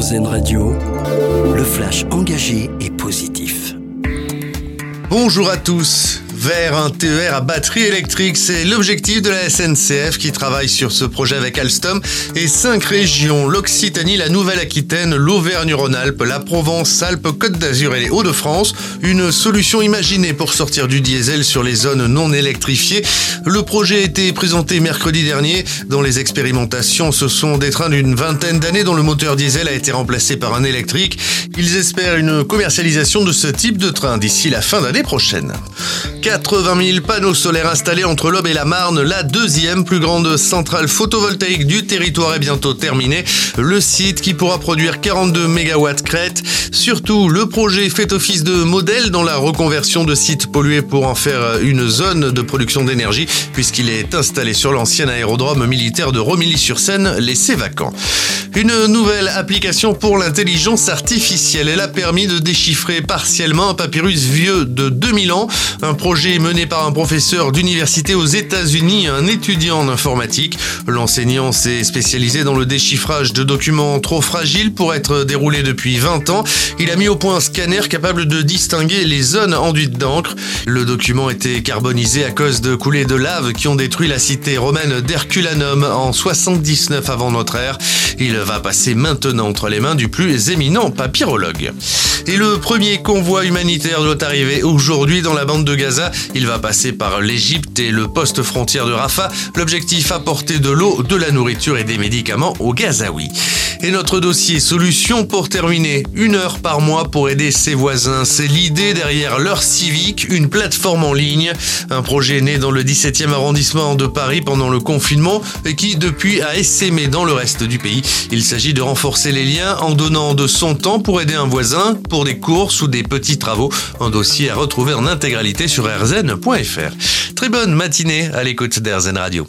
RZN Radio, le flash engagé et positif. Bonjour à tous vers un TER à batterie électrique. C'est l'objectif de la SNCF qui travaille sur ce projet avec Alstom et cinq régions, l'Occitanie, la Nouvelle-Aquitaine, l'Auvergne-Rhône-Alpes, la Provence, Alpes, Côte d'Azur et les Hauts-de-France. Une solution imaginée pour sortir du diesel sur les zones non électrifiées. Le projet a été présenté mercredi dernier. Dans les expérimentations, ce sont des trains d'une vingtaine d'années dont le moteur diesel a été remplacé par un électrique. Ils espèrent une commercialisation de ce type de train d'ici la fin d'année prochaine. 80 000 panneaux solaires installés entre l'Aube et la Marne. La deuxième plus grande centrale photovoltaïque du territoire est bientôt terminée. Le site qui pourra produire 42 MW crête. Surtout, le projet fait office de modèle dans la reconversion de sites pollués pour en faire une zone de production d'énergie puisqu'il est installé sur l'ancien aérodrome militaire de Romilly-sur-Seine, laissé vacant. Une nouvelle application pour l'intelligence artificielle. Elle a permis de déchiffrer partiellement un papyrus vieux de 2000 ans. Un projet mené par un professeur d'université aux États-Unis, un étudiant en informatique. L'enseignant s'est spécialisé dans le déchiffrage de documents trop fragiles pour être déroulés depuis 20 ans. Il a mis au point un scanner capable de distinguer les zones enduites d'encre. Le document était carbonisé à cause de coulées de lave qui ont détruit la cité romaine d'Herculanum en 79 avant notre ère. Il va passer maintenant entre les mains du plus éminent papyrologue. Et le premier convoi humanitaire doit arriver aujourd'hui dans la bande de Gaza. Il va passer par l'Égypte et le poste frontière de Rafah. L'objectif apporter de l'eau, de la nourriture et des médicaments aux Gazaouis. Et notre dossier solution pour terminer, une heure par mois pour aider ses voisins. C'est l'idée derrière l'heure civique, une plateforme en ligne. Un projet né dans le 17e arrondissement de Paris pendant le confinement et qui depuis a essaimé dans le reste du pays. Il s'agit de renforcer les liens en donnant de son temps pour aider un voisin, pour des courses ou des petits travaux. Un dossier à retrouver en intégralité sur rzn.fr. Très bonne matinée à l'écoute d'RZN Radio.